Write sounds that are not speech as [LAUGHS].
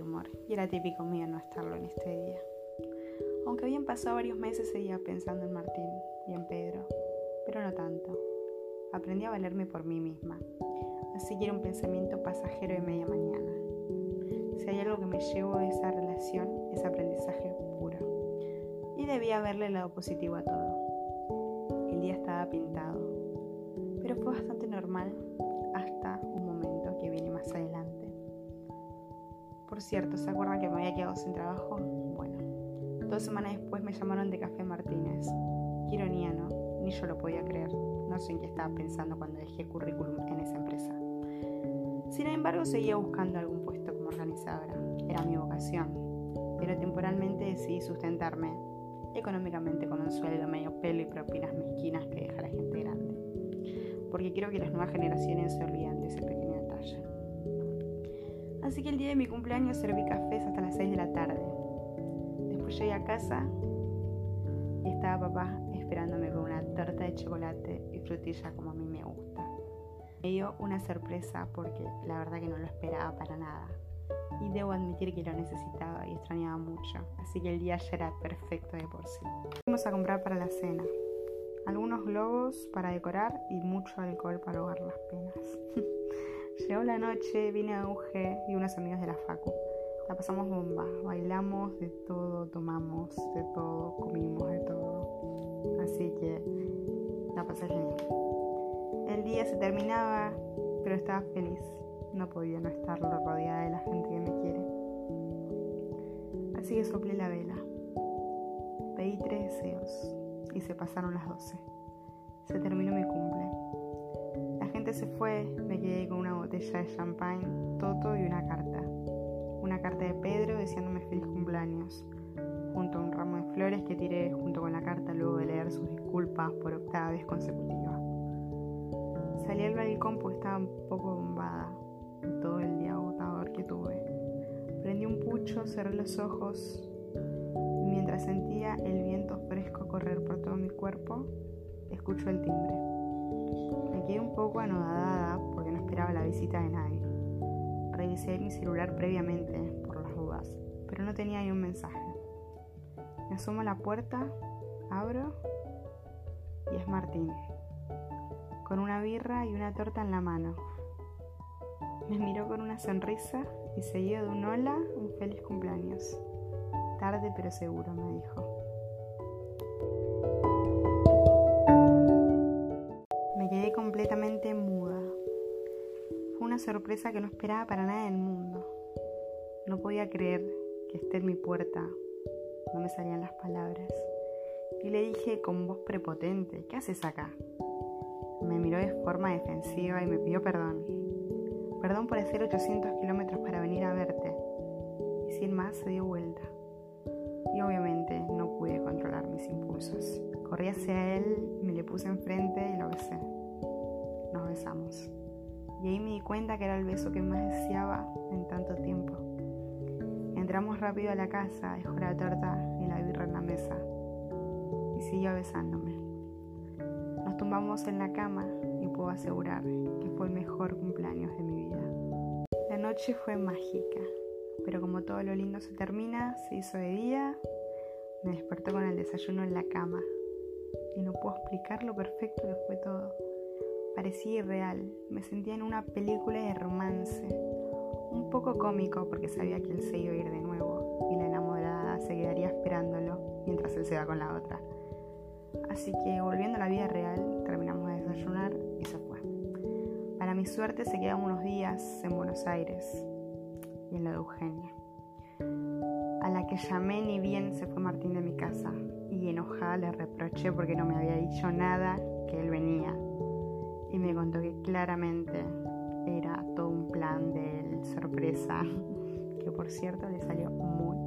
amor, y era típico mío no estarlo en este día. Aunque habían pasado varios meses, seguía pensando en Martín y en Pedro, pero no tanto. Aprendí a valerme por mí misma, así que era un pensamiento pasajero de media mañana. Si hay algo que me llevo de esa relación, es aprendizaje puro. Y debía verle el lado positivo a todo. El día estaba pintado, pero fue bastante normal hasta un momento que viene más adelante. Por cierto, ¿se acuerdan que me había quedado sin trabajo? Bueno, dos semanas después me llamaron de Café Martínez. Qué ironía, ¿no? Ni yo lo podía creer. No sé en qué estaba pensando cuando dejé currículum en esa empresa. Sin embargo, seguía buscando algún puesto como organizadora. Era mi vocación. Pero temporalmente decidí sustentarme económicamente con un sueldo medio pelo y propinas mezquinas que deja la gente grande. Porque quiero que las nuevas generaciones se olviden de ese detalle. Así que el día de mi cumpleaños serví cafés hasta las 6 de la tarde. Después llegué a casa y estaba papá esperándome con una torta de chocolate y frutilla como a mí me gusta. Me dio una sorpresa porque la verdad que no lo esperaba para nada. Y debo admitir que lo necesitaba y extrañaba mucho, así que el día ya era perfecto de por sí. Fuimos a comprar para la cena. Algunos globos para decorar y mucho alcohol para ahogar las penas. Llegó la noche, vine a Auge y unos amigos de la Facu. La pasamos bomba, bailamos de todo, tomamos de todo, comimos de todo. Así que la pasé genial. El día se terminaba, pero estaba feliz. No podía no estar rodeada de la gente que me quiere. Así que soplé la vela. Pedí tres deseos y se pasaron las doce. Se terminó mi cumple. Gente se fue, me quedé con una botella de champagne, toto y una carta. Una carta de Pedro deseándome feliz cumpleaños, junto a un ramo de flores que tiré junto con la carta luego de leer sus disculpas por octava vez consecutiva. Salí al balcón porque estaba un poco bombada de todo el día agotador que tuve. Prendí un pucho, cerré los ojos y mientras sentía el viento fresco correr por todo mi cuerpo, escucho el timbre. Me quedé un poco anodada porque no esperaba la visita de nadie. Revisé mi celular previamente por las dudas, pero no tenía ni un mensaje. Me asomo a la puerta, abro y es Martín, con una birra y una torta en la mano. Me miró con una sonrisa y seguido de un hola, un feliz cumpleaños. Tarde pero seguro, me dijo. Completamente muda. Fue una sorpresa que no esperaba para nada del mundo. No podía creer que esté en mi puerta. No me salían las palabras. Y le dije con voz prepotente, ¿qué haces acá? Me miró de forma defensiva y me pidió perdón. Perdón por hacer 800 kilómetros para venir a verte. Y sin más se dio vuelta. Y obviamente no pude controlar mis impulsos. Corrí hacia él, me le puse enfrente y lo besé. Y ahí me di cuenta que era el beso que más deseaba en tanto tiempo. Entramos rápido a la casa, dejó la torta y la birra en la mesa. Y siguió besándome. Nos tumbamos en la cama y puedo asegurar que fue el mejor cumpleaños de mi vida. La noche fue mágica, pero como todo lo lindo se termina, se hizo de día, me despertó con el desayuno en la cama y no puedo explicar lo perfecto que fue todo. Parecía irreal, me sentía en una película de romance, un poco cómico porque sabía que él se iba a ir de nuevo y la enamorada se quedaría esperándolo mientras él se va con la otra. Así que volviendo a la vida real, terminamos de desayunar y se fue. Para mi suerte se quedaron unos días en Buenos Aires y en la de Eugenia. A la que llamé ni bien se fue Martín de mi casa y enojada le reproché porque no me había dicho nada que él venía. Y me contó que claramente era todo un plan de sorpresa, [LAUGHS] que por cierto le salió muy